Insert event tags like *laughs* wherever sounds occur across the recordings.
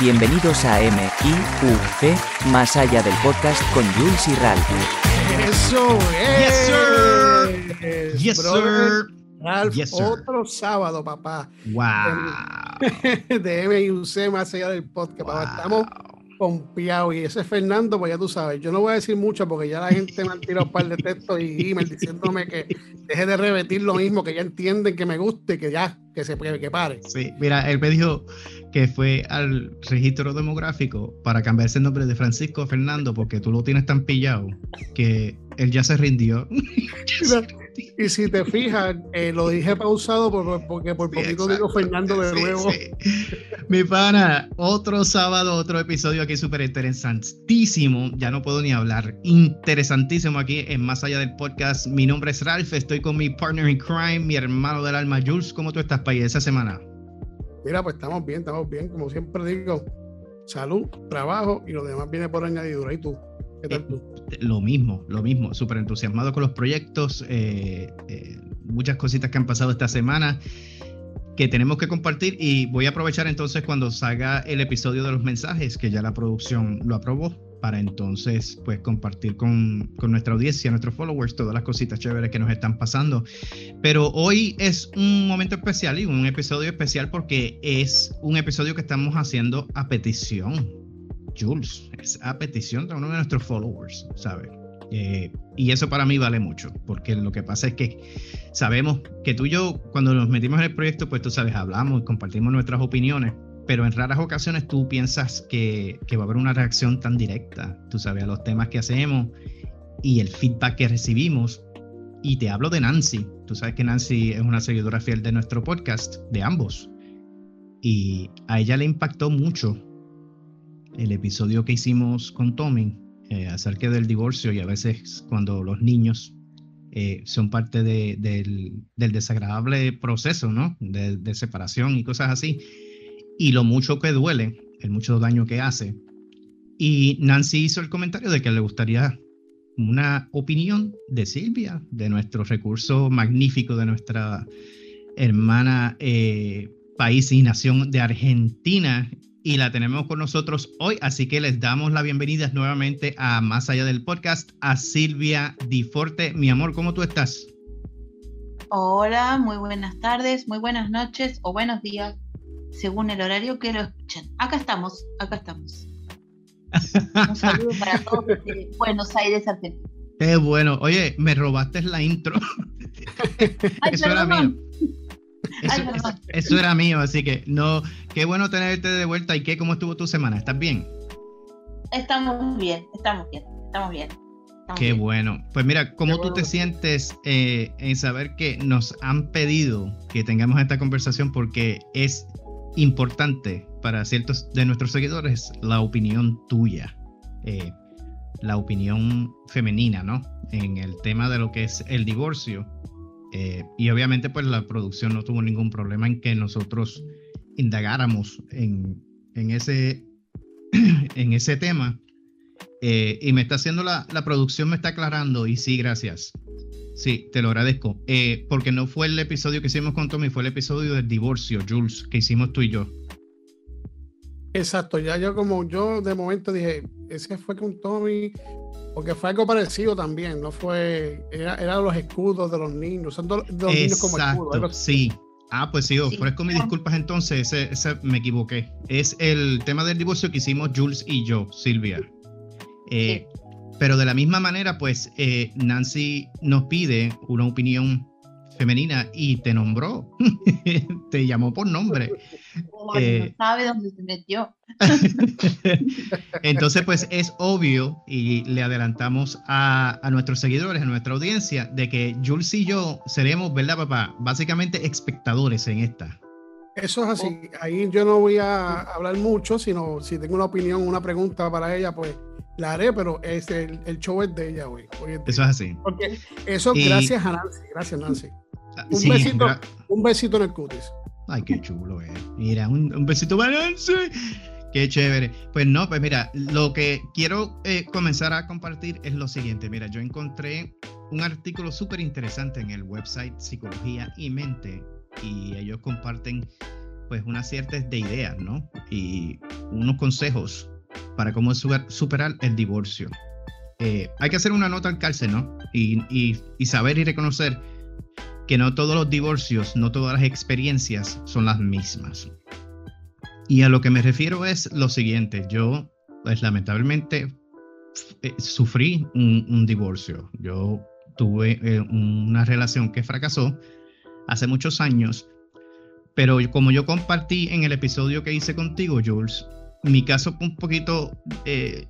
Bienvenidos a M.I.U.C. Más allá del podcast con Jules y Ralph. Eso es. Yes, sir. Yes, sir. Ralph, Yes, sir. otro sábado, papá. Wow. *laughs* De M.I.U.C. Más allá del podcast, papá. Estamos pompeados. Y ese es Fernando, pues ya tú sabes. Yo no voy a decir mucho porque ya la gente me ha tirado un par de textos y emails diciéndome que deje de repetir lo mismo, que ya entienden que me guste, que ya, que se que pare. Sí, mira, él me dijo que fue al registro demográfico para cambiarse el nombre de Francisco Fernando porque tú lo tienes tan pillado que él ya se rindió. *laughs* Y si te fijas, eh, lo dije pausado por- porque por poquito exacto. digo Fernando de Sí, nuevo. sí. Mi pana, otro sábado, otro episodio aquí súper interesantísimo. Ya no puedo ni hablar. Interesantísimo aquí en Más Allá del Podcast. Mi nombre es Ralph, estoy con mi partner in crime, mi hermano del alma, Jules. ¿Cómo tú estás, país, esa semana? Mira, pues estamos bien, estamos bien. Como siempre digo, salud, trabajo y lo demás viene por añadidura. ¿Y tú? ¿Qué tal tú? Lo mismo, lo mismo. Súper entusiasmado con los proyectos. eh, eh, muchas cositas que han pasado esta semana que tenemos que compartir y voy a aprovechar entonces cuando salga el episodio de los mensajes que ya la producción lo aprobó para entonces pues compartir con, con nuestra audiencia, nuestros followers, todas las cositas chéveres que nos están pasando. Pero hoy es un momento especial y un episodio especial porque es un episodio que estamos haciendo a petición. Jules, es a petición de uno de nuestros followers, ¿sabes? Eh, y eso para mí vale mucho, porque lo que pasa es que sabemos que tú y yo, cuando nos metimos en el proyecto, pues tú sabes, hablamos y compartimos nuestras opiniones, pero en raras ocasiones tú piensas que, que va a haber una reacción tan directa, tú sabes, a los temas que hacemos y el feedback que recibimos. Y te hablo de Nancy, tú sabes que Nancy es una seguidora fiel de nuestro podcast, de ambos, y a ella le impactó mucho el episodio que hicimos con Tommy eh, acerca del divorcio y a veces cuando los niños eh, son parte de- del, desagradable proceso, ¿no? De, de separación y cosas así. Y lo mucho que duele, el mucho daño que hace. Y Nancy hizo el comentario de que le gustaría una opinión de Silvia, de nuestro recurso magnífico, de nuestra hermana eh, país y nación de Argentina. Y la tenemos con nosotros hoy, así que les damos la bienvenida nuevamente a Más Allá del Podcast, a Silvia Di Forte. Mi amor, ¿cómo tú estás? Hola, muy buenas tardes, muy buenas noches o buenos días, según el horario que lo escuchen. Acá estamos, acá estamos. Un saludo para *laughs* todos desde Buenos Aires, Argentina. Qué bueno. Oye, me robaste la intro. *laughs* Ay, Eso era mío. *laughs* Eso, Ay, perdón. eso era mío, así que no, qué bueno tenerte de vuelta. ¿Y qué? ¿Cómo estuvo tu semana? ¿Estás bien? Estamos bien, estamos bien, estamos bien. estamos Qué bien. bueno. Pues mira, ¿cómo Qué tú te sientes eh, en saber que nos han pedido que tengamos esta conversación porque es importante para ciertos de nuestros seguidores la opinión tuya, eh, la opinión femenina, ¿no? En el tema de lo que es el divorcio. Eh, y obviamente pues la producción no tuvo ningún problema en que nosotros indagáramos en, en ese, *clears throat* en ese tema. Eh, y me está haciendo la, la producción, me está aclarando. Y sí, gracias. Sí, te lo agradezco. Eh, porque no fue el episodio que hicimos con Tommy, fue el episodio del divorcio, Jules, que hicimos tú y yo. Exacto, ya yo como yo de momento dije, ese fue con Tommy, porque fue algo parecido también, no fue, era, eran los escudos de los niños, usando los niños como escudos. sí. Ah, pues sí, ofrezco mis Ah. disculpas entonces, ese, ese me equivoqué. Es el tema del divorcio que hicimos Jules y yo, Silvia. Eh, Pero de la misma manera, pues eh, Nancy nos pide una opinión femenina y te nombró, *laughs* te llamó por nombre. Oh, eh, no sabe dónde se metió. *laughs* Entonces, pues es obvio y le adelantamos a, a nuestros seguidores, a nuestra audiencia, de que Jules y yo seremos, ¿verdad, papá? Básicamente espectadores en esta. Eso es así, ahí yo no voy a hablar mucho, sino si tengo una opinión, una pregunta para ella, pues la haré, pero es el, el show es de ella hoy. hoy es de Eso es así. Porque eso Y- gracias a Nancy, gracias Nancy. Un Sí, besito. Un besito en el cutis. Ay, qué chulo, eh. Mira, un, un besito para Nancy. Qué chévere. Pues no, pues mira, lo que quiero eh, comenzar a compartir es lo siguiente. Mira, yo encontré un artículo súper interesante en el website Psicología y Mente y ellos comparten pues unas ciertas de ideas, ¿no? Y unos consejos para cómo superar el divorcio. Eh, hay que hacer una nota al cárcel, ¿no? Y, y, saber y reconocer que no todos los divorcios, no todas las experiencias son las mismas. Y a lo que me refiero es lo siguiente, yo pues lamentablemente eh, sufrí un, divorcio. Yo tuve eh, una relación que fracasó hace muchos años, pero como yo compartí en el episodio que hice contigo, Jules, mi caso fue un poquito eh,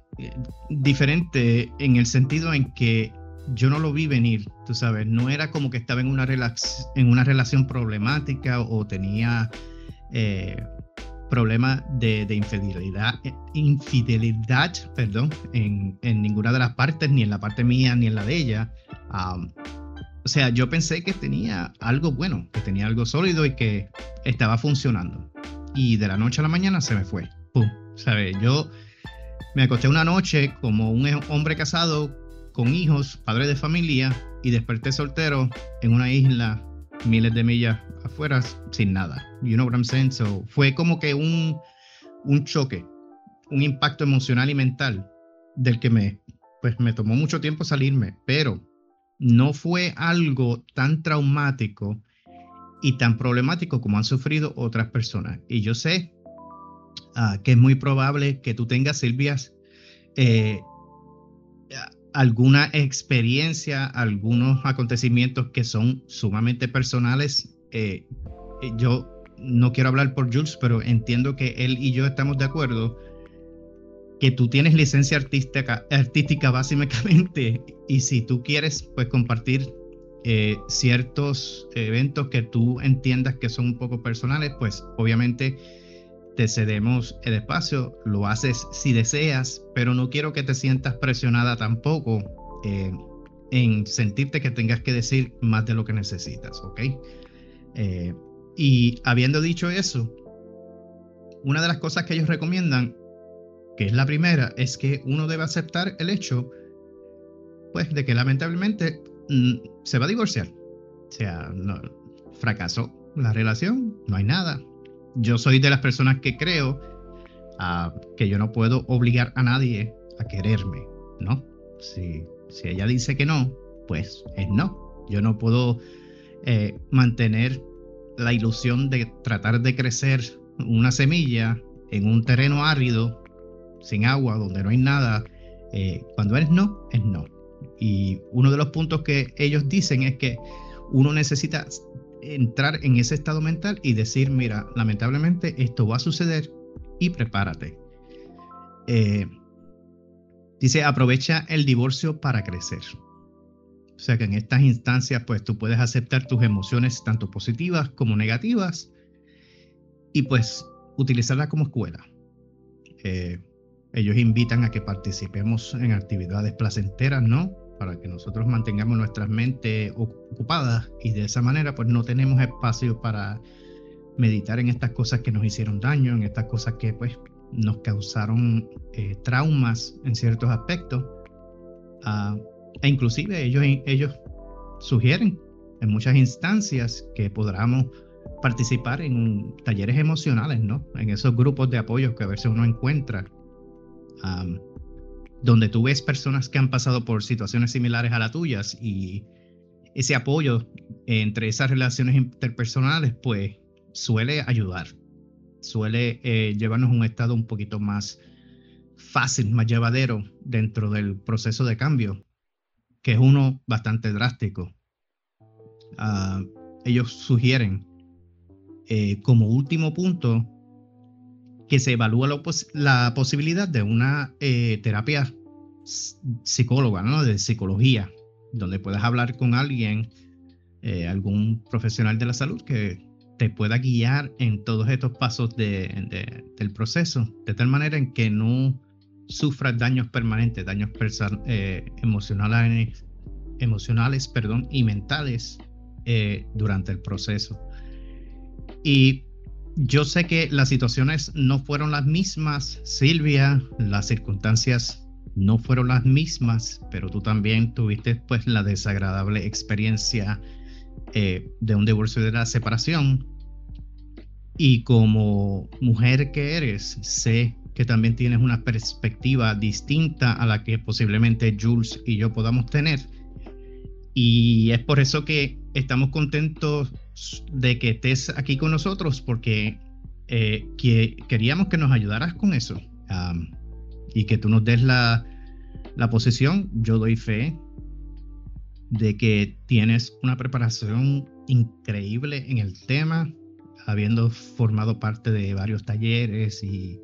diferente en el sentido en que yo no lo vi venir, tú sabes, no era como que estaba en una, en una relación problemática o tenía problema de, infidelidad, infidelidad perdón, en, ninguna de las partes, ni en la parte mía ni en la de ella. o sea, yo pensé que tenía algo bueno, que tenía algo sólido y que estaba funcionando. Y de la noche a la mañana se me fue. ¡Pum! ¿Sabes? Yo me acosté una noche como un hombre casado con hijos, padre de familia, y desperté soltero en una isla miles de millas afuera sin nada. You know what I'm saying? So, fue como que un, un choque, un impacto emocional y mental del que me, pues me tomó mucho tiempo salirme, pero no fue algo tan traumático y tan problemático como han sufrido otras personas. Y yo sé ah, que es muy probable que tú tengas, Silvias, eh, alguna experiencia, algunos acontecimientos que son sumamente personales. Eh, eh, yo no quiero hablar por Jules, pero entiendo que él y yo estamos de acuerdo que tú tienes licencia artística, artística básicamente y si tú quieres pues compartir eh, ciertos eventos que tú entiendas que son un poco personales, pues obviamente te cedemos el espacio, lo haces si deseas, pero no quiero que te sientas presionada tampoco eh, en sentirte que tengas que decir más de lo que necesitas, ¿ok? Eh, y habiendo dicho eso, una de las cosas que ellos recomiendan, que es la primera, es que uno debe aceptar el hecho, pues, de que lamentablemente mm, se va a divorciar. O sea, fracasó la relación, no hay nada, yo soy de las personas que creo ah, que yo no puedo obligar a nadie a quererme, ¿no? Si, si ella dice que no, pues es no. Yo no puedo eh, mantener la ilusión de tratar de crecer una semilla en un terreno árido, sin agua, donde no hay nada. Eh, cuando es no, es no. Y uno de los puntos que ellos dicen es que uno necesita entrar en ese estado mental y decir, mira, lamentablemente esto va a suceder y prepárate. Eh, dice, aprovecha el divorcio para crecer. O sea que en estas instancias, pues tú puedes aceptar tus emociones tanto positivas como negativas y pues utilizarlas como escuela. Eh, ellos invitan a que participemos en actividades placenteras, ¿no? Para que nosotros mantengamos nuestras mentes ocupadas y de esa manera pues no tenemos espacio para meditar en estas cosas que nos hicieron daño, en estas cosas que pues nos causaron eh, traumas en ciertos aspectos. Uh, e inclusive ellos, ellos sugieren en muchas instancias que podamos participar en talleres emocionales, ¿no? En esos grupos de apoyo que a veces uno encuentra. Um, donde tú ves personas que han pasado por situaciones similares a las tuyas y ese apoyo entre esas relaciones interpersonales, pues suele ayudar, suele eh, llevarnos a un estado un poquito más fácil, más llevadero dentro del proceso de cambio, que es uno bastante drástico. Ah, ellos sugieren eh, como último punto que se evalúa la, posibilidad de una eh, terapia psicóloga, ¿no? De psicología, donde puedas hablar con alguien, eh, algún profesional de la salud que te pueda guiar en todos estos pasos del proceso, de tal manera en que no sufras daños permanentes, daños eh, emocionales, emocionales perdón, y mentales durante el proceso. Y yo sé que las situaciones no fueron las mismas, Silvia, las circunstancias no fueron las mismas, pero tú también tuviste pues la desagradable experiencia eh, de un divorcio y de la separación. Y como mujer que eres, sé que también tienes una perspectiva distinta a la que posiblemente Jules y yo podamos tener. Y es por eso que estamos contentos de que estés aquí con nosotros, porque eh, que queríamos que nos ayudaras con eso y que tú nos des la, la posición. Yo doy fe de que tienes una preparación increíble en el tema, habiendo formado parte de varios talleres y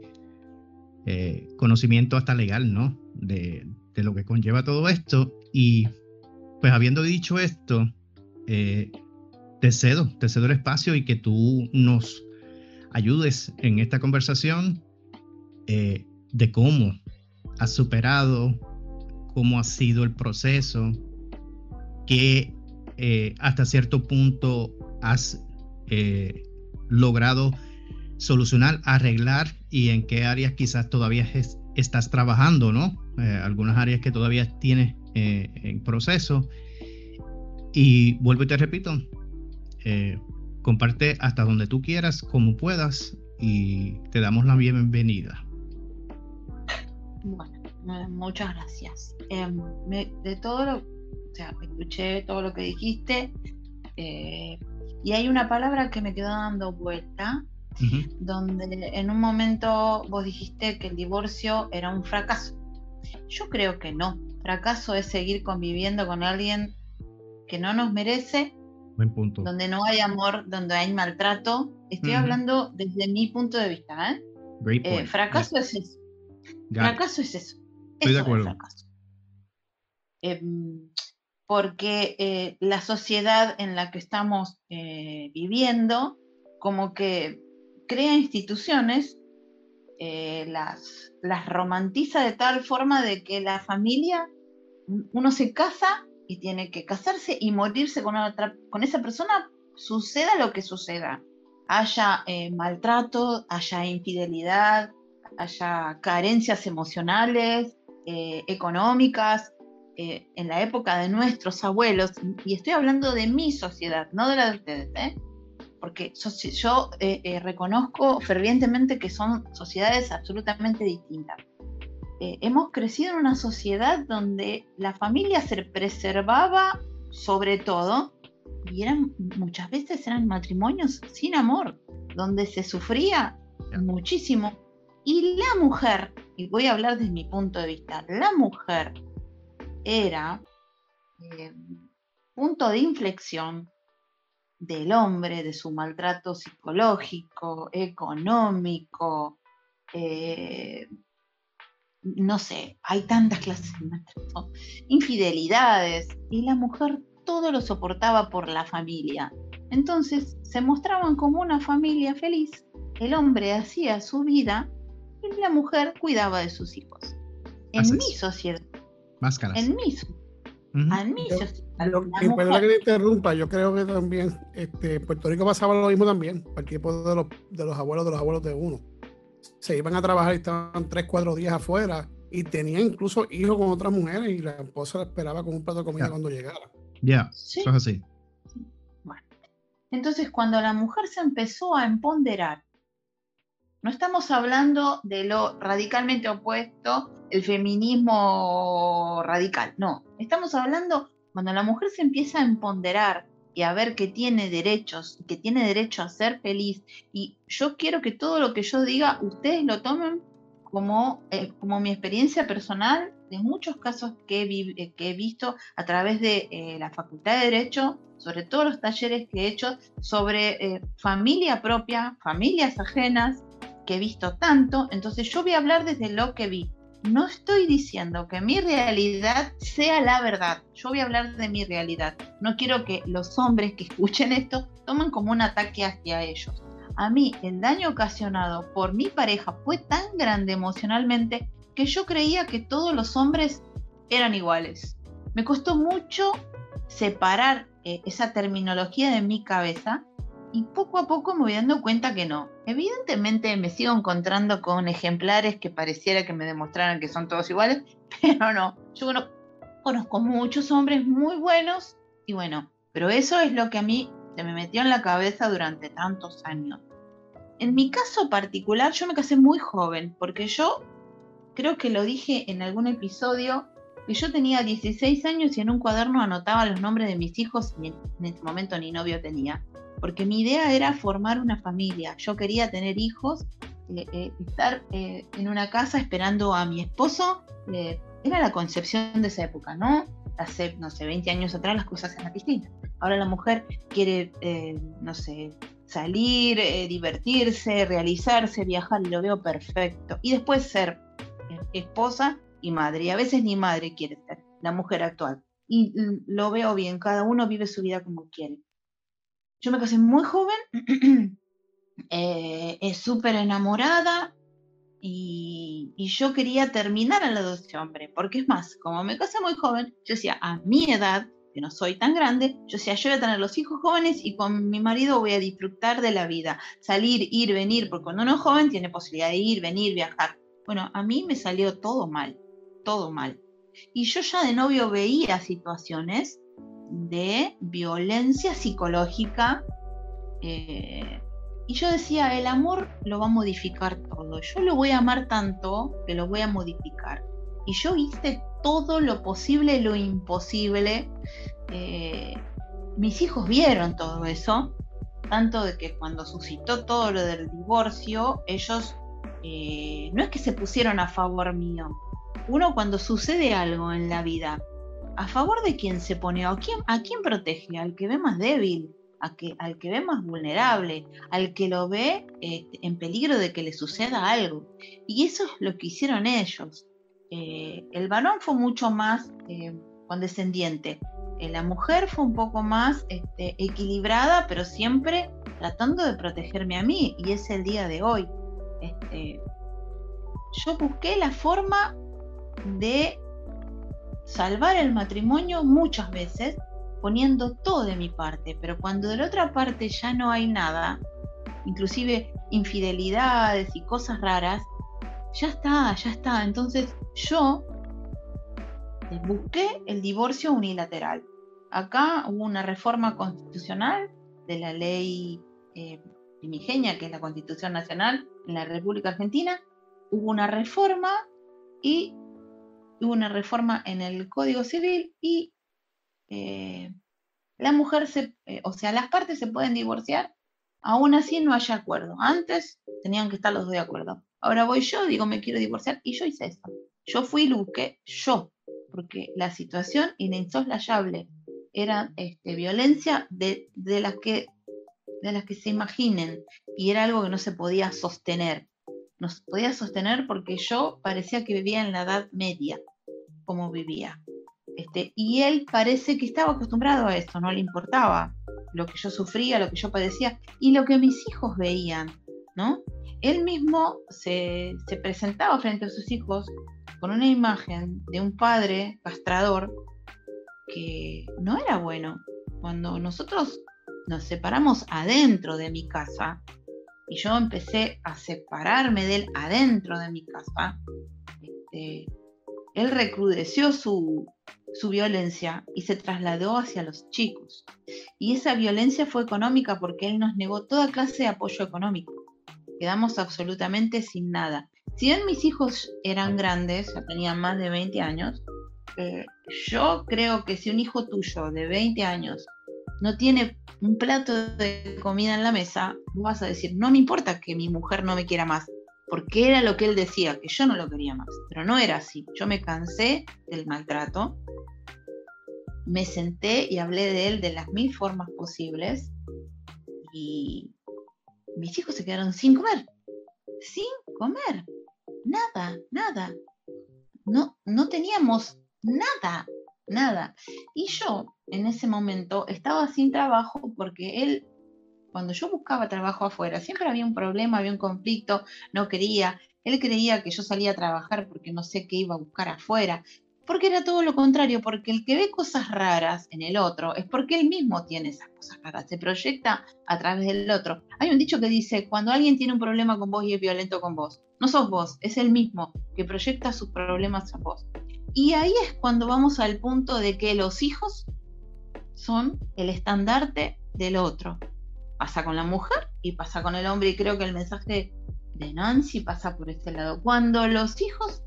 eh, conocimiento hasta legal, ¿no? De, lo que conlleva todo esto. Y pues habiendo dicho esto, eh, te cedo, te cedo el espacio y que tú nos ayudes en esta conversación eh, de cómo has superado, cómo ha sido el proceso, que hasta cierto punto has logrado solucionar, arreglar y en qué áreas quizás todavía estás trabajando, ¿no? Eh, algunas áreas que todavía tienes eh, en proceso. Y vuelvo y te repito, eh, comparte hasta donde tú quieras, como puedas, y te damos la bienvenida. Bueno, muchas gracias. Em, de todo lo, o sea, escuché todo lo que dijiste, y hay una palabra que me quedó dando vuelta, donde en un momento vos dijiste que el divorcio era un fracaso. Yo creo que no. Fracaso es seguir conviviendo con alguien que no nos merece, Buen punto. donde no hay amor, donde hay maltrato. Estoy hablando desde mi punto de vista. ¿eh? eh fracaso es eso. Fracaso es eso. Estoy de acuerdo. Em, porque eh, la sociedad en la que estamos viviendo, como que crea instituciones, las, las romantiza de tal forma de que la familia, uno se casa y tiene que casarse y morirse con, otra, con esa persona, suceda lo que suceda. Haya eh, maltrato, haya infidelidad, haya carencias emocionales, eh, económicas, en la época de nuestros abuelos, y estoy hablando de mi sociedad, no de la de ustedes, ¿eh? porque yo eh, eh, reconozco fervientemente que son sociedades absolutamente distintas. Eh, hemos crecido en una sociedad donde la familia se preservaba sobre todo y eran muchas veces eran matrimonios sin amor, donde se sufría muchísimo. Y la mujer, y voy a hablar desde mi punto de vista, la mujer era punto de inflexión del hombre, de su maltrato psicológico, económico, eh, no sé, hay tantas clases de maltrato, infidelidades, y la mujer todo lo soportaba por la familia. Entonces se mostraban como una familia feliz, el hombre hacía su vida y la mujer cuidaba de sus hijos. En mi sociedad. En mi sociedad yo, perdón que te interrumpa, yo creo que también este, en Puerto Rico pasaba lo mismo también, cualquier de los, de los abuelos de los abuelos de uno. Se iban a trabajar y estaban tres, cuatro días afuera y tenían incluso hijos con otras mujeres y la esposa la esperaba con un plato de comida cuando llegara. Ya, eso es así. Bueno, entonces cuando la mujer se empezó a empoderar, no estamos hablando de lo radicalmente opuesto el feminismo radical, no, estamos hablando cuando la mujer se empieza a empoderar y a ver que tiene derechos, que tiene derecho a ser feliz, y yo quiero que todo lo que yo diga ustedes lo tomen como, eh, como mi experiencia personal de muchos casos que he, eh, que he visto a través de eh, la Facultad de Derecho, sobre todos los talleres que he hecho sobre familia propia, familias ajenas, que he visto tanto, entonces yo voy a hablar desde lo que vi no estoy diciendo que mi realidad sea la verdad. Yo voy a hablar de mi realidad. No quiero que los hombres que escuchen esto tomen como un ataque hacia ellos. A mí el daño ocasionado por mi pareja fue tan grande emocionalmente que yo creía que todos los hombres eran iguales. Me costó mucho separar eh, esa terminología de mi cabeza y poco a poco me voy dando cuenta que no. Evidentemente me sigo encontrando con ejemplares que pareciera que me demostraran que son todos iguales, *laughs* pero no. Yo conozco muchos hombres muy buenos y bueno, pero eso es lo que a mí se me metió en la cabeza durante tantos años. en mi caso particular, yo me casé muy joven, porque yo creo que lo dije en algún episodio, que yo tenía 16 años y en un cuaderno anotaba los nombres de mis hijos y en ese momento ni novio tenía. Porque mi idea era formar una familia. Yo quería tener hijos, eh, eh, estar eh, en una casa esperando a mi esposo. era la concepción de esa época, ¿no? Hace, no sé, 20 años atrás las cosas eran distintas. Ahora la mujer quiere, no sé, salir, eh, divertirse, realizarse, viajar, y lo veo perfecto. Y después ser esposa y madre. Y a veces ni madre quiere ser, la mujer actual. Y lo veo bien, cada uno vive su vida como quiere. Yo me casé muy joven, *clears throat* eh, es súper enamorada y, y, yo quería terminar a la de hombre, porque es más, como me casé muy joven, yo decía, a mi edad que no soy tan grande, yo decía, yo voy a tener los hijos jóvenes y con mi marido voy a disfrutar de la vida, salir, ir, venir, porque cuando uno es joven tiene posibilidad de ir, venir, viajar. Bueno, a mí me salió todo mal, todo mal. Y yo ya de novio veía situaciones de violencia psicológica. Eh, y yo decía, el amor lo va a modificar todo. Yo lo voy a amar tanto que lo voy a modificar. Y yo hice todo lo posible, lo imposible. Eh, mis hijos vieron todo eso, tanto de que cuando suscitó todo lo del divorcio, ellos eh, no es que se pusieron a favor mío. Uno cuando sucede algo en la vida, ¿a favor de quién se pone? ¿A quién, a quién protege? ¿Al que ve más débil? ¿A que, ¿Al que ve más vulnerable? ¿Al que lo ve eh, en peligro de que le suceda algo? Y eso es lo que hicieron ellos. Eh, el varón fue mucho más eh, condescendiente. Eh, la mujer fue un poco más este, equilibrada, pero siempre tratando de protegerme a mí, y es el día de hoy. Este, yo busqué la forma de salvar el matrimonio muchas veces, poniendo todo de mi parte, pero cuando de la otra parte ya no hay nada, inclusive infidelidades y cosas raras, ya está, ya está. Entonces yo busqué el divorcio unilateral. Acá hubo una reforma constitucional de la ley eh, primigenia, que es la Constitución Nacional en la República Argentina. Hubo una reforma y hubo una reforma en el Código Civil y eh, la mujer se, eh, o sea, las partes se pueden divorciar, aún así no haya acuerdo. Antes tenían que estar los dos de acuerdo. Ahora voy yo, digo, me quiero divorciar y yo hice eso. Yo fui y lo busqué yo, porque la situación insoslayable era este, violencia de, las que, de las que se imaginen y era algo que no se podía sostener. No se podía sostener porque yo parecía que vivía en la edad media, como vivía. Este, y él parece que estaba acostumbrado a esto, no le importaba lo que yo sufría, lo que yo padecía y lo que mis hijos veían, ¿no? él mismo se, presentaba frente a sus hijos con una imagen de un padre castrador que no era bueno. Cuando nosotros nos separamos adentro de mi casa y yo empecé a separarme de él adentro de mi casa, este, él recrudeció su, su violencia y se trasladó hacia los chicos. Y esa violencia fue económica porque él nos negó toda clase de apoyo económico quedamos absolutamente sin nada. Si bien mis hijos eran grandes, ya tenían más de 20 años, eh, yo creo que si un hijo tuyo de 20 años no tiene un plato de comida en la mesa, vas a decir, no me importa que mi mujer no me quiera más, porque era lo que él decía, que yo no lo quería más, pero no era así. Yo me cansé del maltrato, me senté y hablé de él de las mil formas posibles y mis hijos se quedaron sin comer, sin comer, nada, nada. No, no teníamos nada, nada. Y yo en ese momento estaba sin trabajo porque él, cuando yo buscaba trabajo afuera, siempre había un problema, había un conflicto, no quería. Él creía que yo salía a trabajar porque no sé qué iba a buscar afuera. Porque era todo lo contrario, porque el que ve cosas raras en el otro es porque él mismo tiene esas cosas raras, se proyecta a través del otro. Hay un dicho que dice, cuando alguien tiene un problema con vos y es violento con vos, no sos vos, es él mismo que proyecta sus problemas a vos. Y ahí es cuando vamos al punto de que los hijos son el estandarte del otro. Pasa con la mujer y pasa con el hombre y creo que el mensaje de Nancy pasa por ese lado. Cuando los hijos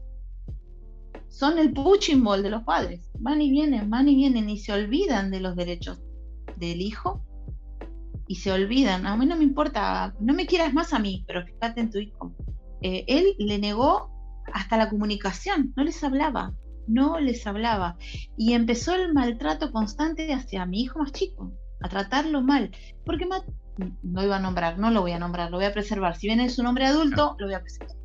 son el punching ball de los padres, van y vienen, van y vienen y se olvidan de los derechos del hijo y se olvidan. A mí no me importa, no me quieras más a mí, pero fíjate en tu hijo. Eh, él le negó hasta la comunicación, no les hablaba, no les hablaba. Y empezó el maltrato constante hacia mi hijo más chico, a tratarlo mal, porque no iba a nombrar, no lo voy a nombrar, lo voy a preservar. Si bien es un hombre adulto, lo voy a preservar.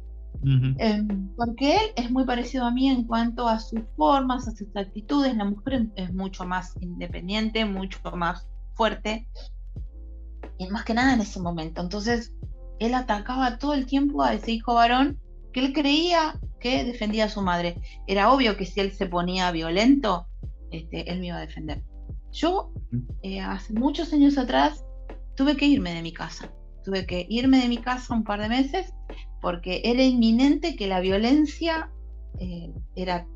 Em, porque él es muy parecido a mí en cuanto a sus formas, a sus actitudes. La mujer es mucho más independiente, mucho más fuerte. Y más que nada en ese momento. Entonces, él atacaba todo el tiempo a ese hijo varón que él creía que defendía a su madre. Era obvio que si él se ponía violento, este, él me iba a defender. Yo, eh, hace muchos años atrás, tuve que irme de mi casa. Tuve que irme de mi casa un par de meses porque era inminente que la violencia eh, era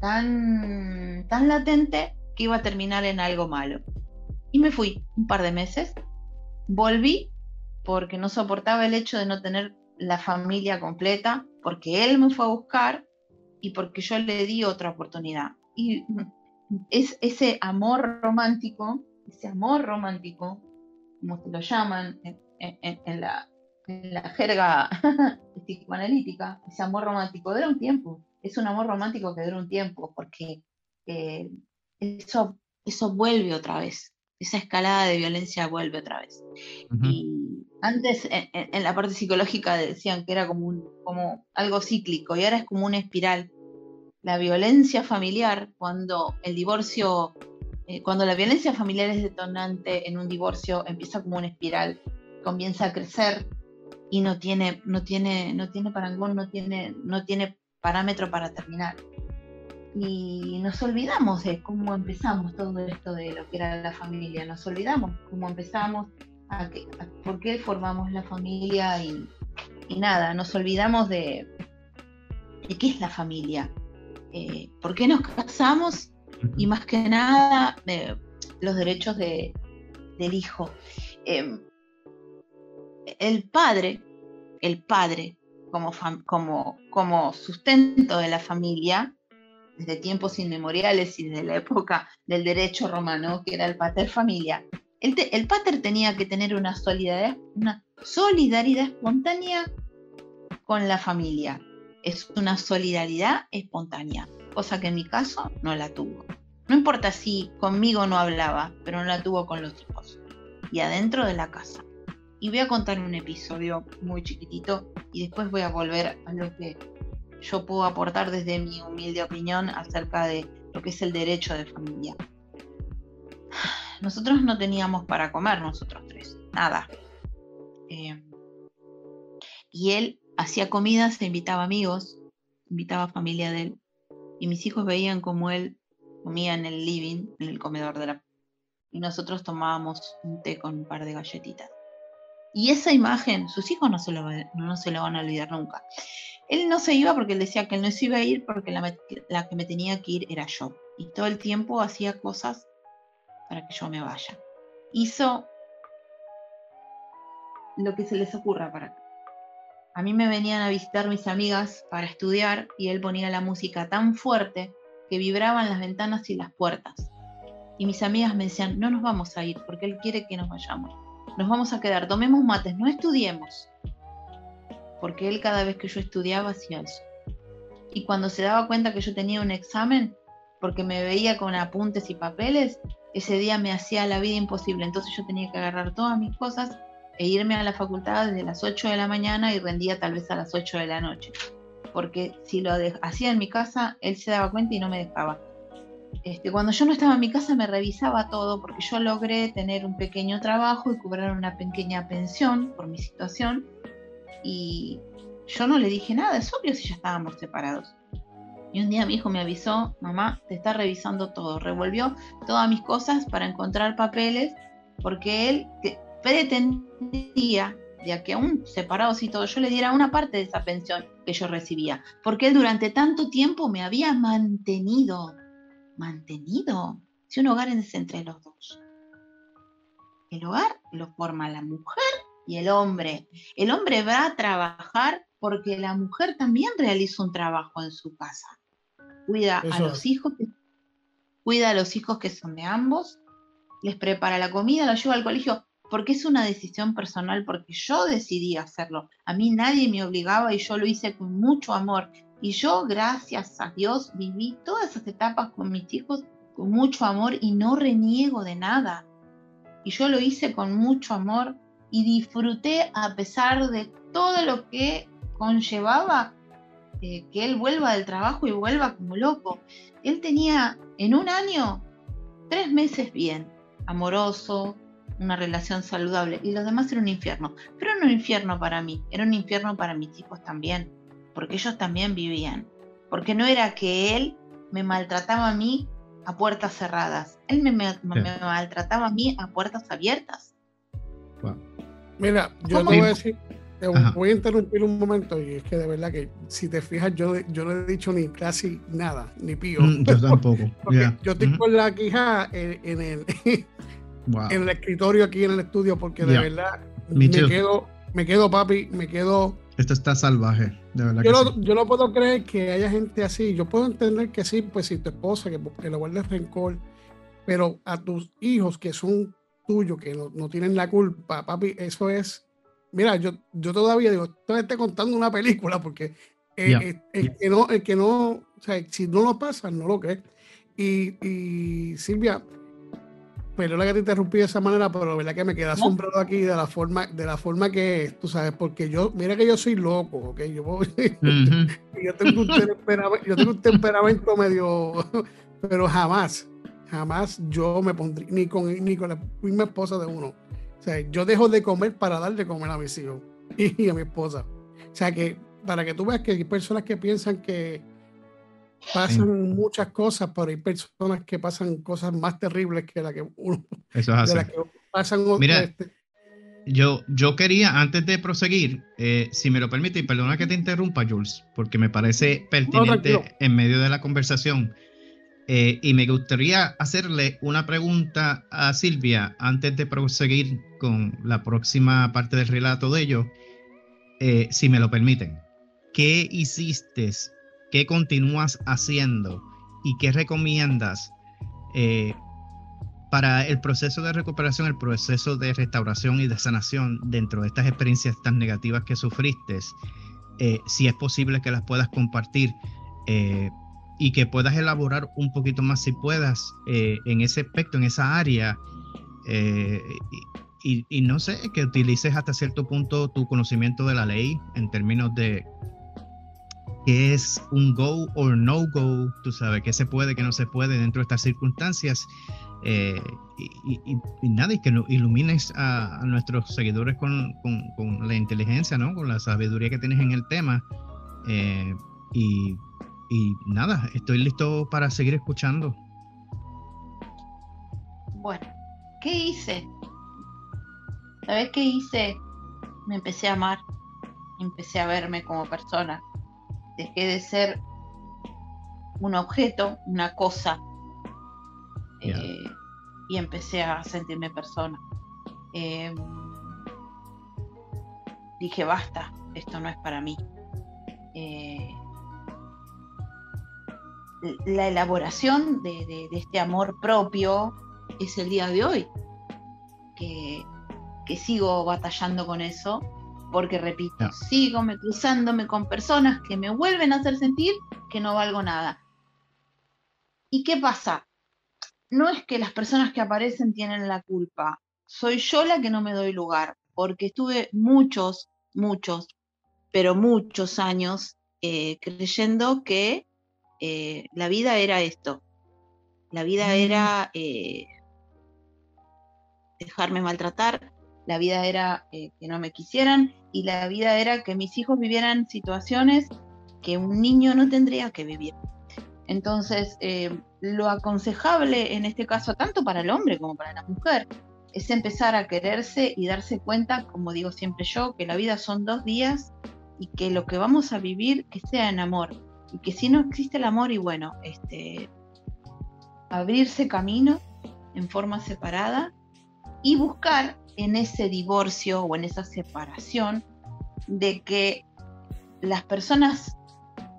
tan, tan latente que iba a terminar en algo malo. Y me fui un par de meses. Volví porque no soportaba el hecho de no tener la familia completa, porque él me fue a buscar y porque yo le di otra oportunidad. Y es ese amor romántico, ese amor romántico, como lo llaman en, la, jerga *laughs* psicoanalítica, ese amor romántico dura un tiempo, es un amor romántico que dura un tiempo, porque eh, eso, eso vuelve otra vez, esa escalada de violencia vuelve otra vez. Y antes en, la parte psicológica decían que era como, un, como algo cíclico y ahora es como una espiral. La violencia familiar, cuando el divorcio, eh, cuando la violencia familiar es detonante en un divorcio, empieza como una espiral, comienza a crecer y no tiene, no tiene, no tiene parangón, no tiene, no tiene parámetro para terminar y nos olvidamos de cómo empezamos todo esto de lo que era la familia, nos olvidamos cómo empezamos, a por qué formamos la familia y, nada, nos olvidamos de, de, qué es la familia, eh, por qué nos casamos y más que nada de los derechos de, del hijo. Em, el padre, el padre como, como, como sustento de la familia, desde tiempos inmemoriales y desde la época del derecho romano, que era el pater familia, el, pater tenía que tener una solidaridad, una solidaridad espontánea con la familia. Es una solidaridad espontánea, cosa que en mi caso no la tuvo. No importa si conmigo no hablaba, pero no la tuvo con los hijos y adentro de la casa. Y voy a contar un episodio muy chiquitito y después voy a volver a lo que yo puedo aportar desde mi humilde opinión acerca de lo que es el derecho de familia. Nosotros no teníamos para comer, nosotros tres, nada. Eh, y él hacía comida, se invitaba amigos, invitaba familia de él. Y mis hijos veían como él comía en el living, en el comedor de la... Y nosotros tomábamos un té con un par de galletitas. Y esa imagen, sus hijos no se lo, no se lo van a olvidar nunca. Él no se iba porque él decía que él no se iba a ir porque la, que me tenía que ir era yo. Y todo el tiempo hacía cosas para que yo me vaya. Hizo lo que se les ocurra para A mí me venían a visitar mis amigas para estudiar y él ponía la música tan fuerte que vibraban las ventanas y las puertas. Y mis amigas me decían, no nos vamos a ir porque él quiere que nos vayamos. Nos vamos a quedar, tomemos mates, no estudiemos porque él cada vez que yo estudiaba hacía eso. Y cuando se daba cuenta que yo tenía un examen, porque me veía con apuntes y papeles, ese día me hacía la vida imposible. Entonces yo tenía que agarrar todas mis cosas e irme a la facultad desde las 8 de la mañana y rendía tal vez a las 8 de la noche. Porque si lo hacía en mi casa, él se daba cuenta y no me dejaba. Este, cuando yo no estaba en mi casa me revisaba todo porque yo logré tener un pequeño trabajo y cobrar una pequeña pensión por mi situación y yo no le dije nada, es obvio si ya estábamos separados. Y un día mi hijo me avisó, mamá, te está revisando todo. Revolvió todas mis cosas para encontrar papeles, porque él pretendía, ya que aún separados y todo, yo le diera una parte de esa pensión que yo recibía. Porque él durante tanto tiempo me había mantenido. ¿Mantenido? Si un hogar es entre los dos. El hogar lo forma la mujer y el hombre. El hombre va a trabajar porque la mujer también realiza un trabajo en su casa. Cuida a los hijos, cuida a los hijos que son de ambos, les prepara la comida, los lleva al colegio, porque es una decisión personal, porque yo decidí hacerlo. A mí nadie me obligaba y yo lo hice con mucho amor. Y yo, gracias a Dios, viví todas esas etapas con mis hijos con mucho amor y no reniego de nada. Y yo lo hice con mucho amor y disfruté a pesar de todo lo que conllevaba eh, que él vuelva del trabajo y vuelva como loco. Él tenía en un año tres meses bien, amoroso, una relación saludable y los demás era un infierno. Pero no un infierno para mí, era un infierno para mis hijos también, porque ellos también vivían. Porque no era que él me maltrataba a mí a puertas cerradas, él me, maltrataba a mí a puertas abiertas. Mira, yo te voy a decir, te voy a interrumpir un momento y es que de verdad que si te fijas yo, yo no he dicho ni casi nada, ni pío. Mm, yo *laughs* tampoco. Yo estoy con la quija en, el, *laughs* en el escritorio aquí en el estudio porque de verdad me quedo, me quedo papi, me quedo... Esto está salvaje, de verdad. Yo, no, yo no puedo creer que haya gente así. Yo puedo entender que sí, pues si tu esposa, que, que le guardes rencor, pero a tus hijos que son tuyos, que no, no tienen la culpa, papi, eso es mira, yo, yo todavía digo, estoy contando una película porque el, que no, el que no, o sea, si no lo pasa, no lo crees. Y, y Silvia, perdona que te interrumpí de esa manera, pero la verdad que me quedé asombrado aquí de la forma, de la forma que es, tú sabes, porque yo, mira que yo soy loco, ok, yo, *laughs* yo, tengo un temperamento, yo tengo un temperamento medio, *laughs* pero jamás, jamás yo me pondría, ni con, ni con la misma esposa de uno o sea, yo dejo de comer para darle de comer a mis hijos *laughs* y a mi esposa. O sea, que para que tú veas que hay personas que piensan que pasan muchas cosas, pero hay personas que pasan cosas más terribles que la que uno. Eso es así. pasan Mira, este yo, yo quería, antes de proseguir, eh, si me lo permite, y perdona que te interrumpa, Jules, porque me parece pertinente en medio de la conversación. Eh, y me gustaría hacerle una pregunta a Silvia antes de proseguir con la próxima parte del relato de ello, eh, si me lo permiten. ¿Qué hiciste? ¿Qué continúas haciendo? ¿Y qué recomiendas eh, para el proceso de recuperación, el proceso de restauración y de sanación dentro de estas experiencias tan negativas que sufriste? si es posible que las puedas compartir y que puedas elaborar un poquito más si puedas eh, en ese aspecto, en esa área. Eh, y, no sé, que utilices hasta cierto punto tu conocimiento de la ley en términos de qué es un go o no go, tú sabes, qué se puede, qué no se puede dentro de estas circunstancias. Eh, y, nada, y que ilumines a, nuestros seguidores con, con, la inteligencia, ¿no? Con la sabiduría que tienes en el tema. y y nada, estoy listo para seguir escuchando. Bueno, ¿qué hice? ¿Sabes qué hice? Me empecé a amar, empecé a verme como persona. Dejé de ser un objeto, una cosa, eh, y empecé a sentirme persona. Em, dije, basta, esto no es para mí. Eh, la elaboración de, este amor propio es el día de hoy, que, sigo batallando con eso, porque repito, sigo me cruzándome con personas que me vuelven a hacer sentir que no valgo nada. ¿Y qué pasa? No es que las personas que aparecen tienen la culpa, soy yo la que no me doy lugar, porque estuve muchos, muchos, pero muchos años eh, creyendo que eh, la vida era esto. La vida mm. era eh, dejarme maltratar, la vida era eh, que no me quisieran y la vida era que mis hijos vivieran situaciones que un niño no tendría que vivir. Entonces, lo aconsejable en este caso, tanto para el hombre como para la mujer, es empezar a quererse y darse cuenta, como digo siempre yo, que la vida son dos días y que lo que vamos a vivir que sea en amor, y que si no existe el amor y bueno, este, abrirse camino en forma separada y buscar en ese divorcio o en esa separación de que las personas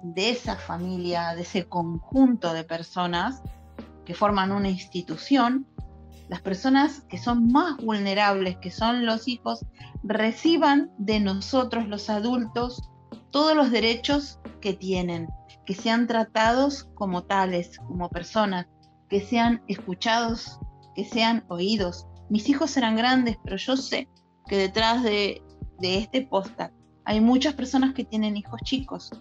de esa familia, de ese conjunto de personas que forman una institución, las personas que son más vulnerables, que son los hijos, reciban de nosotros los adultos todos los derechos que tienen, que sean tratados como tales, como personas, que sean escuchados, que sean oídos. Mis hijos serán grandes, pero yo sé que detrás de, este podcast hay muchas personas que tienen hijos chicos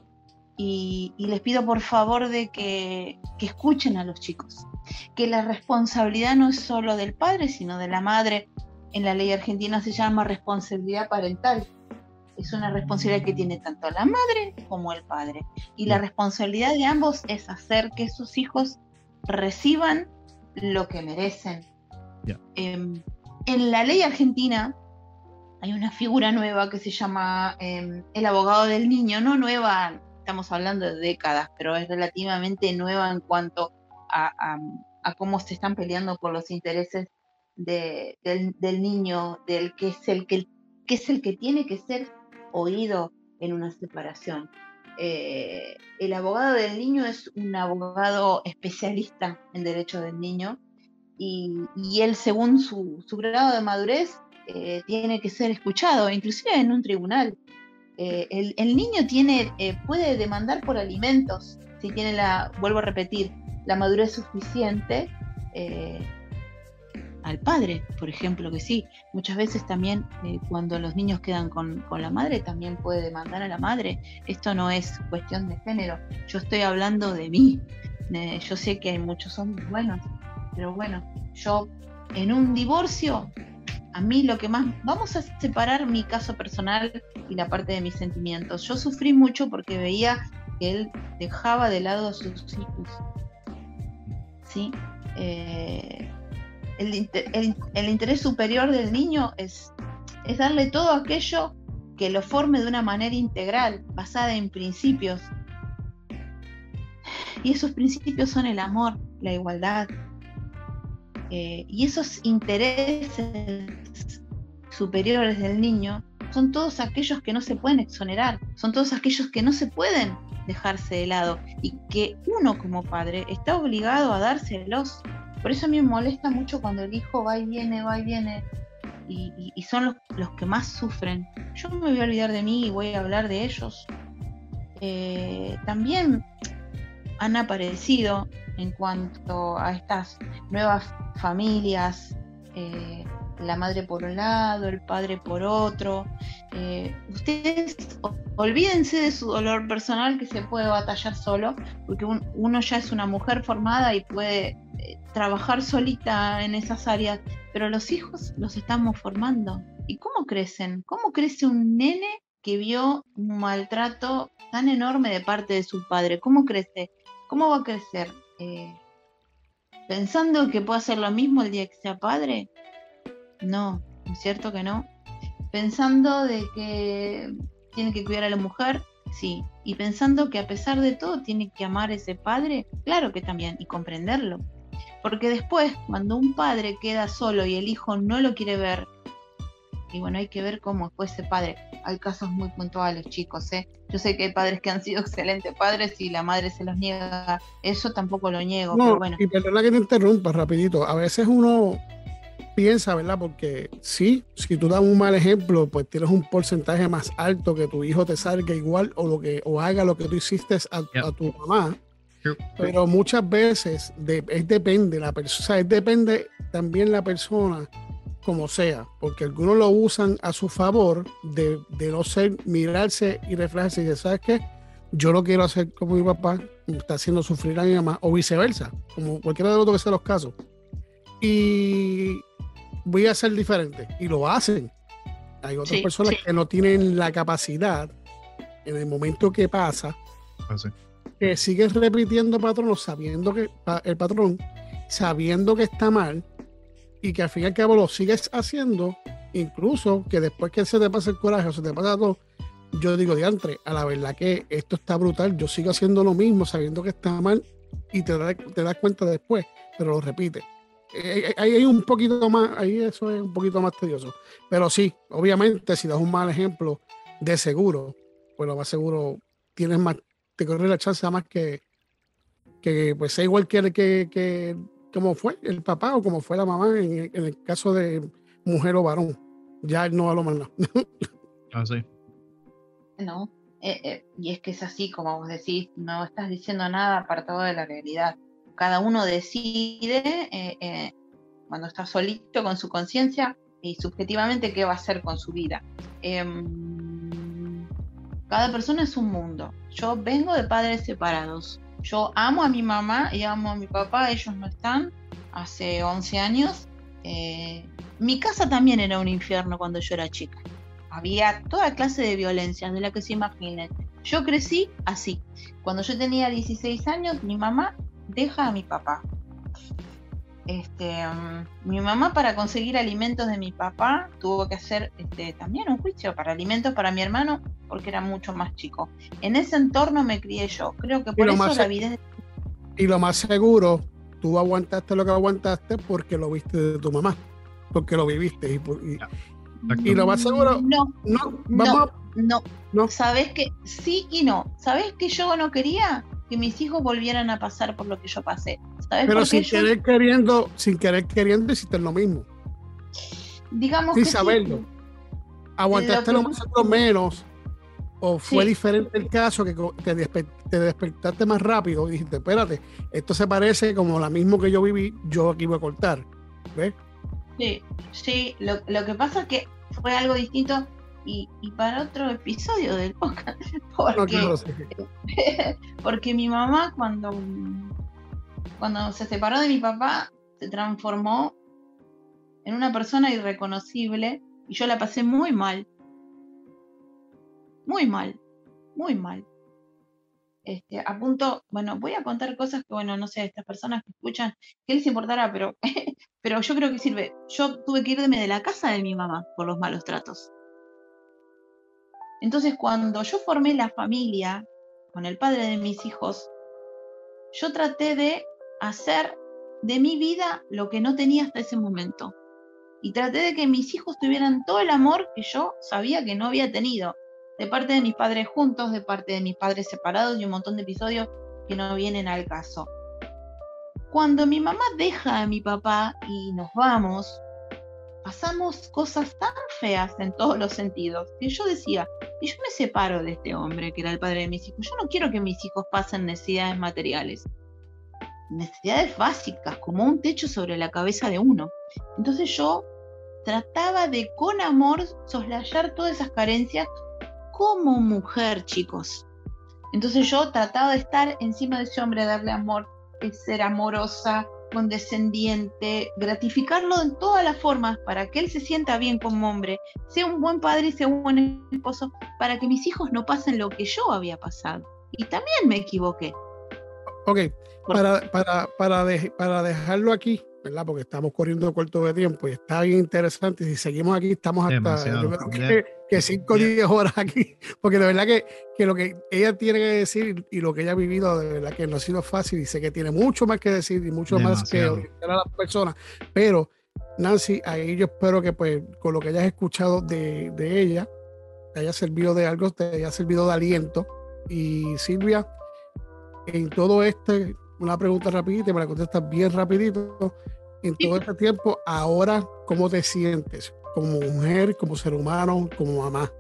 y, les pido por favor de que, que, escuchen a los chicos, que la responsabilidad no es solo del padre, sino de la madre. En la ley argentina se llama responsabilidad parental. Es una responsabilidad que tiene tanto la madre como el padre. Y la responsabilidad de ambos es hacer que sus hijos reciban lo que merecen. Em, en la ley argentina hay una figura nueva que se llama em, el abogado del niño, no nueva, estamos hablando de décadas, pero es relativamente nueva en cuanto a, cómo se están peleando por los intereses del, niño, del que es el que, que es el que tiene que ser oído en una separación. Eh, el abogado del niño es un abogado especialista en derecho del niño y, él, según su, grado de madurez, eh, tiene que ser escuchado, inclusive en un tribunal. Eh, el, niño tiene, puede demandar por alimentos si tiene la, vuelvo a repetir, la madurez suficiente al padre, por ejemplo, que sí. Muchas veces también eh, cuando los niños quedan con, la madre, también puede demandar a la madre. Esto no es cuestión de género. Yo estoy hablando de mí. yo sé que hay muchos hombres buenos, pero bueno, yo en un divorcio, a mí lo que más... Vamos a separar mi caso personal y la parte de mis sentimientos. Yo sufrí mucho porque veía que él dejaba de lado a sus hijos. ¿Sí? Eh, el, interés superior del niño es, darle todo aquello que lo forme de una manera integral, basada en principios. Y esos principios son el amor, la igualdad. Eh, y esos intereses superiores del niño son todos aquellos que no se pueden exonerar, son todos aquellos que no se pueden dejarse de lado y que uno como padre está obligado a dárselos por eso a mí me molesta mucho cuando el hijo va y viene, va y viene, y, son los, que más sufren. Yo me voy a olvidar de mí y voy a hablar de ellos. Eh, también han aparecido en cuanto a estas nuevas familias, eh, la madre por un lado, el padre por otro. Eh, ustedes olvídense de su dolor personal que se puede batallar solo, porque uno ya es una mujer formada y puede trabajar solita en esas áreas, pero los hijos los estamos formando. ¿Y cómo crecen? ¿Cómo crece un nene que vio un maltrato tan enorme de parte de su padre? ¿Cómo crece? ¿Cómo va a crecer? Eh, ¿Pensando que puede hacer lo mismo el día que sea padre? No, es cierto que no? ¿Pensando de que tiene que cuidar a la mujer? Sí. ¿Y pensando que a pesar de todo tiene que amar a ese padre? Claro que también, y comprenderlo. Porque después, cuando un padre queda solo y el hijo no lo quiere ver, y bueno, hay que ver cómo fue ese padre. Hay casos muy puntuales, chicos, ¿eh? Yo sé que hay padres que han sido *laughs* excelentes padres y la madre se los niega. Eso tampoco lo niego, pero bueno. Y perdona que te interrumpa rapidito. A veces uno piensa, ¿verdad? Porque sí, si tú das un mal ejemplo, pues tienes un porcentaje más alto que tu hijo te salga igual o lo que o haga lo que tú hiciste a tu mamá. Pero muchas veces es depende la persona, depende también la persona como sea, porque algunos lo usan a su favor de, no ser, mirarse y reflejarse y decir, ¿sabes qué? Yo lo quiero hacer como mi papá, me está haciendo sufrir a mi mamá, o viceversa, como cualquiera de los que sea los casos. Y voy a ser diferente, y lo hacen. Hay otras personas que no tienen la capacidad en el momento que pasa que sigues repitiendo patronos sabiendo que el patrón, sabiendo que está mal y que al fin y al cabo lo sigues haciendo, incluso que después que se te pasa el coraje o se te pasa todo, yo digo, diantre, a la verdad que esto está brutal, yo sigo haciendo lo mismo sabiendo que está mal y te, te das cuenta después, pero lo repite. Eh, ahí hay un poquito más, ahí eso es un poquito más tedioso. Pero sí, obviamente, si das un mal ejemplo de seguro, pues lo más seguro tienes más, te corre la chance más que, que pues sea igual que, que, que como fue el papá o como fue la mamá en, el caso de mujer o varón. Ya no a lo más Ah, sí. No, eh, eh, y es que es así, como vos decís, no estás diciendo nada apartado de la realidad. Cada uno decide eh, cuando está solito con su conciencia y subjetivamente qué va a hacer con su vida. Em, cada persona es un mundo. Yo vengo de padres separados. Yo amo a mi mamá y amo a mi papá, ellos no están, hace 11 años. mi casa también era un infierno cuando yo era chica había toda clase de violencia, de la que se imaginen. Yo crecí así. Cuando yo tenía 16 años, mi mamá deja a mi papá. Este, mm, mi mamá para conseguir alimentos de mi papá tuvo que hacer este, también un juicio para alimentos para mi hermano porque era mucho más chico. En ese entorno me crié yo. Creo que por eso la vida Y lo más seguro, tú aguantaste lo que aguantaste porque lo viste de tu mamá, porque lo viviste. Y, y, y lo más seguro. No, no, no, no, no. Sabes que sí y no. ¿Sabes que yo no quería? Que mis hijos volvieran a pasar por lo que yo pasé. Pero sin querer queriendo, sin querer queriendo, hiciste lo mismo. Digamos sin saberlo. Aguantaste lo, más o menos. O fue diferente el caso que te, te, despertaste más rápido y dijiste, espérate, esto se parece como la mismo que yo viví, yo aquí voy a cortar. ¿Ves? Sí, sí, lo, lo, que pasa es que fue algo distinto y, para otro episodio del podcast. *laughs* Porque, *laughs* porque mi mamá cuando, cuando se separó de mi papá se transformó en una persona irreconocible y yo la pasé muy mal. Muy mal, muy mal. Este, a punto, bueno, voy a contar cosas que, bueno, no sé, a estas personas que escuchan, ¿qué les importará? Pero, *laughs* pero yo creo que sirve. Yo tuve que irme de la casa de mi mamá por los malos tratos. Entonces, cuando yo formé la familia con el padre de mis hijos, yo traté de hacer de mi vida lo que no tenía hasta ese momento. Y traté de que mis hijos tuvieran todo el amor que yo sabía que no había tenido de parte de mis padres juntos, de parte de mis padres separados y un montón de episodios que no vienen al caso. Cuando mi mamá deja a mi papá y nos vamos, pasamos cosas tan feas en todos los sentidos que yo decía, y yo me separo de este hombre que era el padre de mis hijos, yo no quiero que mis hijos pasen necesidades materiales, necesidades básicas, como un techo sobre la cabeza de uno. Entonces yo trataba de con amor soslayar todas esas carencias como mujer, chicos. Entonces yo trataba de estar encima de ese hombre, darle amor, ser amorosa, condescendiente, gratificarlo en todas las formas para que él se sienta bien como hombre, sea un buen padre y sea un buen esposo, para que mis hijos no pasen lo que yo había pasado. Y también me equivoqué. Ok, para, para, para, para dejarlo aquí, ¿verdad? Porque estamos corriendo corto de tiempo y está bien interesante. Si seguimos aquí, estamos hasta yo creo que, 5 o 10 horas aquí. Porque de verdad que, que, lo que ella tiene que decir y lo que ella ha vivido, de verdad que no ha sido fácil y sé que tiene mucho más que decir y mucho más que orientar a las personas. Pero, Nancy, ahí yo espero que pues con lo que hayas escuchado de, de ella, te haya servido de algo, te haya servido de aliento. Y Silvia, en todo este una pregunta rapidita y me la contestas bien rapidito. En todo este tiempo, ahora, ¿cómo te sientes? Como mujer, como ser humano, como mamá.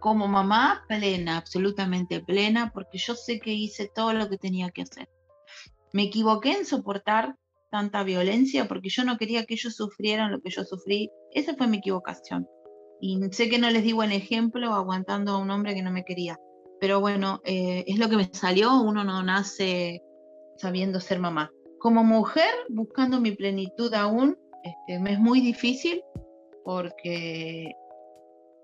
Como mamá, plena, absolutamente plena, porque yo sé que hice todo lo que tenía que hacer. Me equivoqué en soportar tanta violencia porque yo no quería que ellos sufrieran lo que yo sufrí. Esa fue mi equivocación. Y sé que no les digo en ejemplo aguantando a un hombre que no me quería pero bueno, eh, es lo que me salió, uno no nace sabiendo ser mamá. Como mujer, buscando mi plenitud aún, este, me es muy difícil porque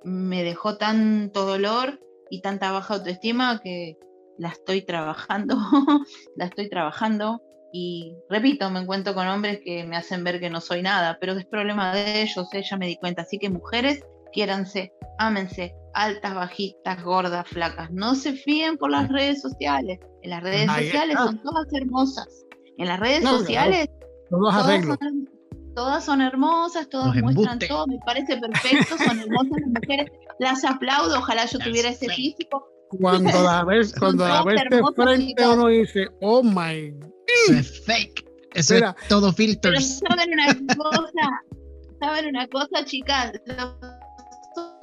me dejó tanto dolor y tanta baja autoestima que la estoy trabajando, *laughs* la estoy trabajando y repito, me encuentro con hombres que me hacen ver que no soy nada, pero es problema de ellos, ella me di cuenta. Así que mujeres, quiéranse, ámense, altas, bajitas, gordas, flacas. No se fíen por las redes sociales. En las redes sociales son todas hermosas. En las redes sociales arreglos. son, todas son hermosas, todas muestran todo, me parece perfecto, son hermosas las mujeres, las aplaudo, ojalá yo tuviera ese físico. Cuando la ves, *laughs* cuando la ves de frente, uno dice, oh my Eso es fake. Eso Mira. es todo Pero filters. saben una cosa, saben una cosa, chicas, los,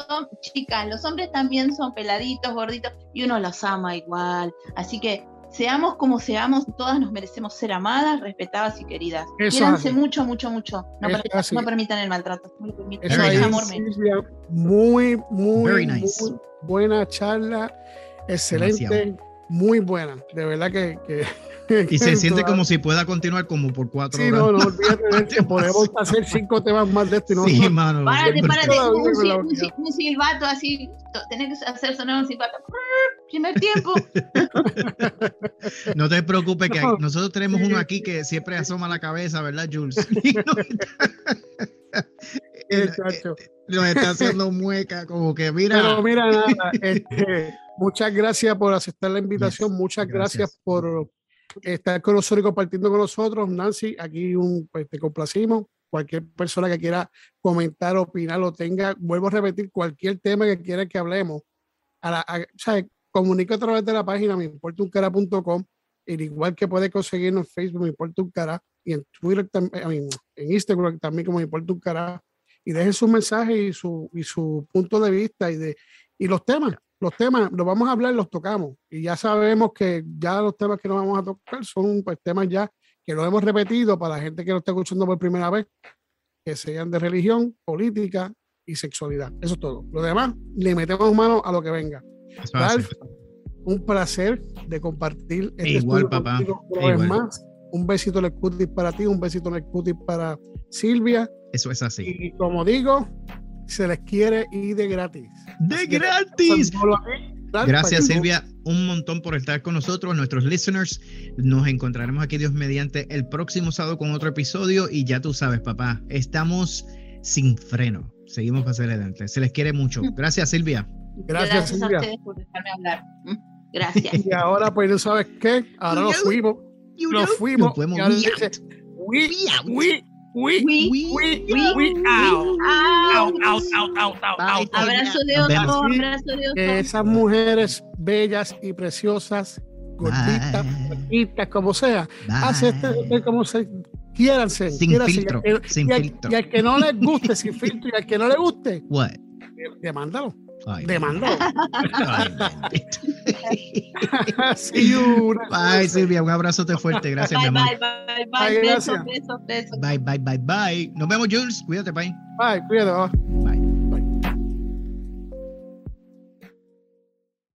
son- chicas, los hombres también son peladitos, gorditos, y uno los ama igual. Así que seamos como seamos, todas nos merecemos ser amadas, respetadas y queridas. Eso así. mucho, mucho, mucho. No, no permitan el maltrato. no permitan. Eso amor menos. Muy, muy, Very nice. muy buena charla, excelente, Demasiado. muy buena, de verdad que... que- Y se *laughs* siente como si pueda continuar como por cuatro Sí, horas. no, no, *laughs* olvídate de que Demasiado. podemos hacer cinco temas más de no Sí, mano. Párate, párate, un, silbato así, tenés que hacer sonar un silbato. Primer tiempo. No te preocupes que No. nosotros tenemos Sí. uno aquí que siempre asoma la cabeza, ¿verdad, Jules? *laughs* *laughs* Eh, chacho. Nos está haciendo *laughs* mueca, como que mira. Pero mira, nada, este, muchas gracias por aceptar la invitación, Yes, muchas gracias, gracias. por estar con nosotros y compartiendo con nosotros. Nancy, aquí un, pues, te complacimos. Cualquier persona que quiera comentar, opinar o tenga, vuelvo a repetir, cualquier tema que quiera que hablemos, a la, a- o sea, comunica a través de la página me importa un cara.com, igual que puede conseguirnos en Facebook, me importa un cara, y en Twitter también, en Instagram también como me importa un cara, y dejen sus mensajes y su, y su punto de vista y de y los temas, los temas, los vamos a hablar, los tocamos, y ya sabemos que ya los temas que nos vamos a tocar son pues temas ya que lo hemos repetido para la gente que lo está escuchando por primera vez, que sean de religión, política y sexualidad. Eso es todo. Lo demás, le metemos mano a lo que venga. Ralph, un placer de compartir este Igual, estudio papá. contigo una vez Igual. más. Un besito en el cutis para ti, un besito en el cutis para Silvia. Eso es así. Y como digo, se les quiere y de gratis. ¡De Así gratis! Gracias, Silvia, un montón por estar con nosotros, nuestros listeners. Nos encontraremos aquí, Dios mediante, el próximo sábado con otro episodio. Y ya tú sabes, papá, estamos sin freno. Seguimos para hacia adelante. Se les quiere mucho. Gracias, Silvia. Gracias, a Silvia. ustedes por dejarme hablar. Gracias. Y ahora, pues, ¿no sabes qué? Ahora nos fuimos. Nos fuimos. Nos fuimos. y ahora We we, we, we, We- we, we- we out. Out, out, out, out, out. Abrazo de vemos. abrazo de oso. esas mujeres bellas y preciosas, gorditas, flaquitas, como sea, hace este, este como se quiéranse. Sin quiéranse, filtro, sin y al- filtro. Y al que no les guste, sin filtro, y al que no le guste, What? demándalo. Ay, bendito. *laughs* See you. Bye, Silvia. Un abrazote fuerte. Gracias, mi Bye, amor. bye, bye, Ay, bye. Besos, gracias. besos, besos. Bye, bye, bye, bye. Nos vemos, Jules. Cuídate, bye. Bye, cuídate. bye.